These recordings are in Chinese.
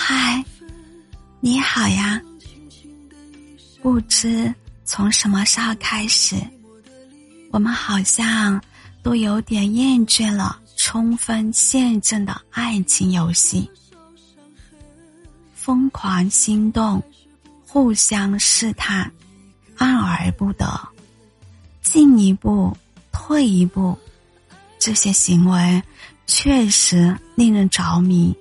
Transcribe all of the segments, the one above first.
嗨，你好呀。不知从什么时候开始，我们好像都有点厌倦了冲锋陷阵的爱情游戏，疯狂心动，互相试探，爱而不得，进一步，退一步，这些行为确实令人着迷。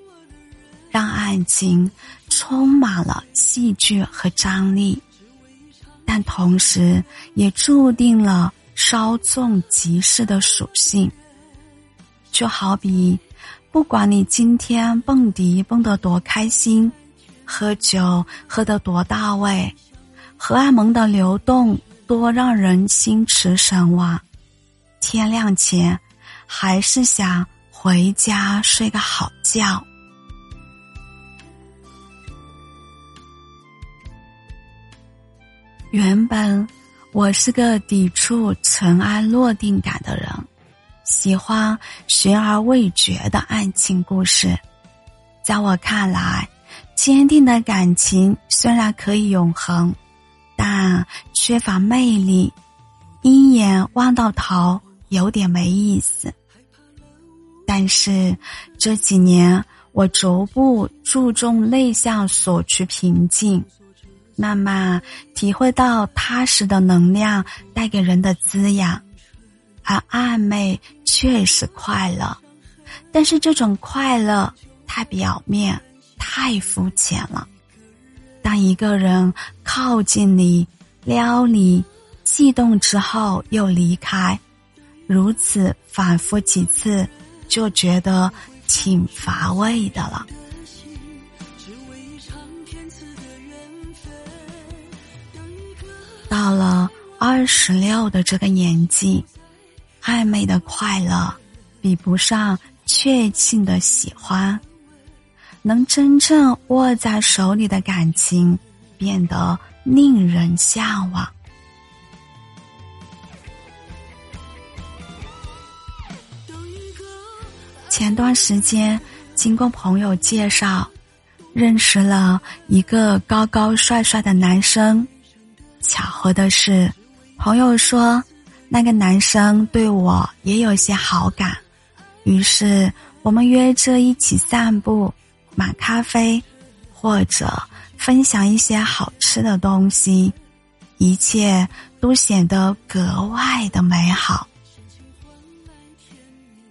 让爱情充满了戏剧和张力，但同时也注定了稍纵即逝的属性。就好比，不管你今天蹦迪蹦得多开心，喝酒喝得多到位，荷尔蒙的流动多让人心驰神往，天亮前还是想回家睡个好觉。原本我是个抵触尘埃落定感的人，喜欢悬而未决的爱情故事。在我看来，坚定的感情虽然可以永恒，但缺乏魅力，一眼望到头有点没意思。但是这几年，我逐步注重内向，索取平静。慢慢体会到踏实的能量带给人的滋养，而暧昧确实快乐，但是这种快乐太表面、太肤浅了。当一个人靠近你、撩你、悸动之后又离开，如此反复几次，就觉得挺乏味的了。到了二十六的这个年纪，暧昧的快乐比不上确信的喜欢，能真正握在手里的感情变得令人向往。前段时间，经过朋友介绍，认识了一个高高帅帅的男生。巧合的是，朋友说那个男生对我也有些好感，于是我们约着一起散步、买咖啡，或者分享一些好吃的东西，一切都显得格外的美好，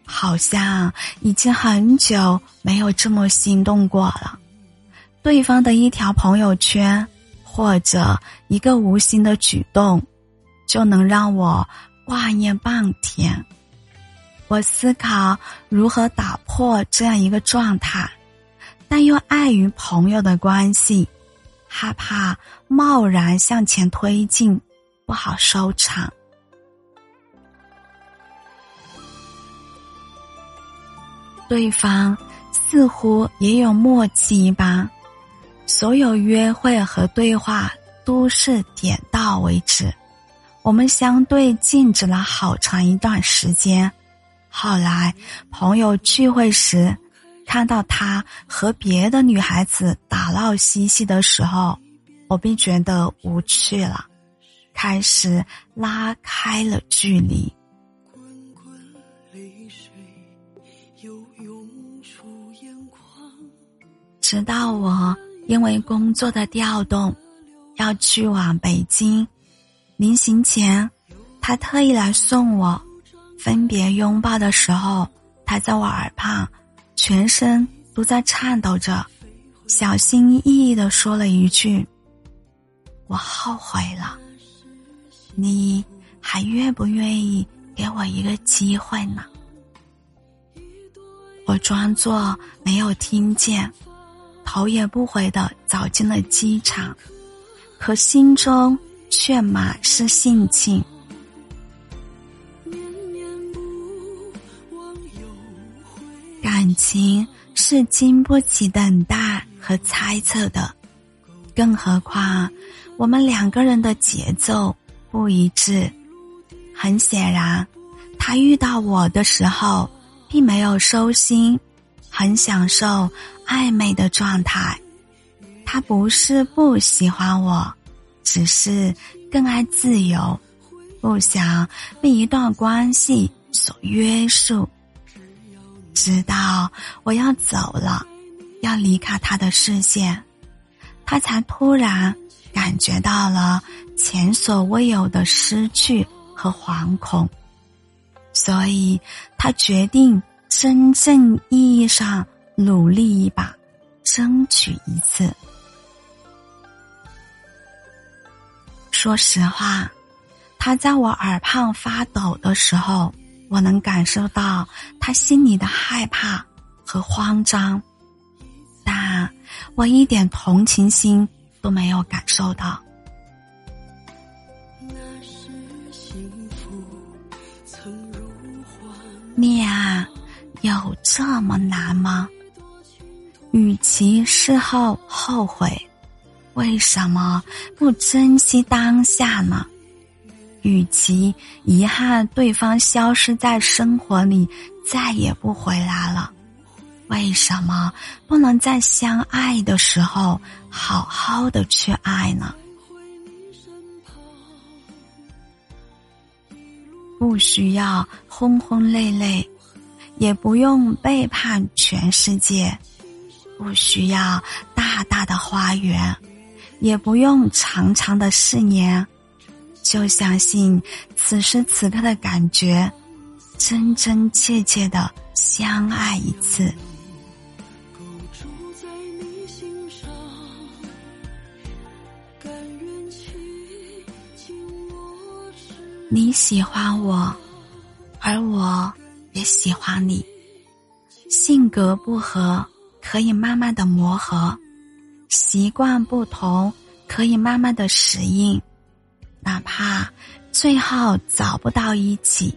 好像已经很久没有这么心动过了。对方的一条朋友圈。或者一个无心的举动，就能让我挂念半天。我思考如何打破这样一个状态，但又碍于朋友的关系，害怕贸然向前推进不好收场。对方似乎也有默契一般。所有约会和对话都是点到为止，我们相对静止了好长一段时间。后来朋友聚会时，看到他和别的女孩子打闹嬉戏的时候，我便觉得无趣了，开始拉开了距离。直到我。因为工作的调动，要去往北京。临行前，他特意来送我。分别拥抱的时候，他在我耳旁，全身都在颤抖着，小心翼翼的说了一句：“我后悔了。你还愿不愿意给我一个机会呢？”我装作没有听见。头也不回的走进了机场，可心中却满是兴趣。感情是经不起等待和猜测的，更何况我们两个人的节奏不一致。很显然，他遇到我的时候并没有收心，很享受。暧昧的状态。他不是不喜欢我，只是更爱自由，不想被一段关系所约束。直到我要走了，要离开他的视线，他才突然感觉到了前所未有的失去和惶恐，所以他决定真正意义上努力一把，争取一次。说实话，他在我耳畔发抖的时候，我能感受到他心里的害怕和慌张，但我一点同情心都没有感受到。恋爱有这么难吗？与其事后后悔。为什么不珍惜当下呢？与其遗憾对方消失在生活里，再也不回来了，为什么不能在相爱的时候好好的去爱呢？不需要轰轰烈烈，也不用背叛全世界，不需要大大的花园。也不用长长的誓言，就相信此时此刻的感觉，真真切切的相爱一次。你喜欢我，而我也喜欢你，性格不合，可以慢慢的磨合。习惯不同，可以慢慢的适应，哪怕最后找不到一起，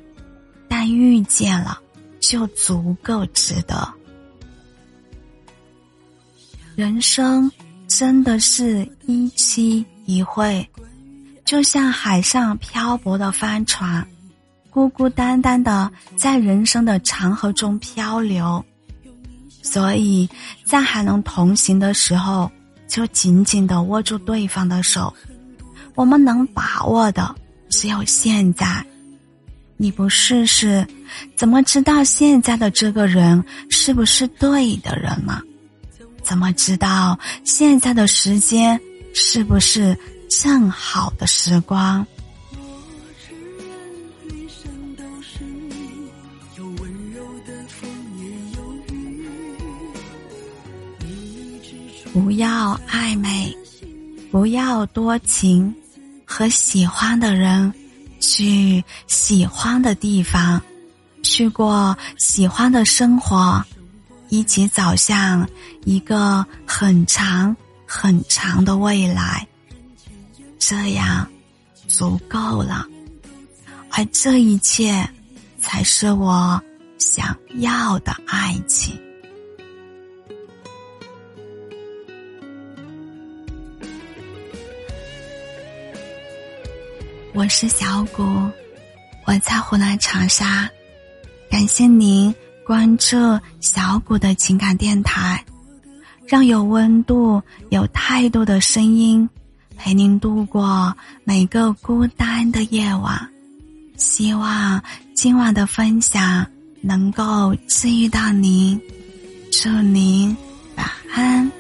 但遇见了就足够值得。人生真的是一期一会，就像海上漂泊的帆船，孤孤单单的在人生的长河中漂流，所以在还能同行的时候。就紧紧的握住对方的手，我们能把握的只有现在。你不试试，怎么知道现在的这个人是不是对的人呢？怎么知道现在的时间是不是正好的时光？不要暧昧，不要多情，和喜欢的人去喜欢的地方，去过喜欢的生活，一起走向一个很长很长的未来。这样足够了，而这一切才是我想要的爱情。我是小谷，我在湖南长沙，感谢您关注小谷的情感电台，让有温度、有态度的声音陪您度过每个孤单的夜晚。希望今晚的分享能够治愈到您，祝您晚安。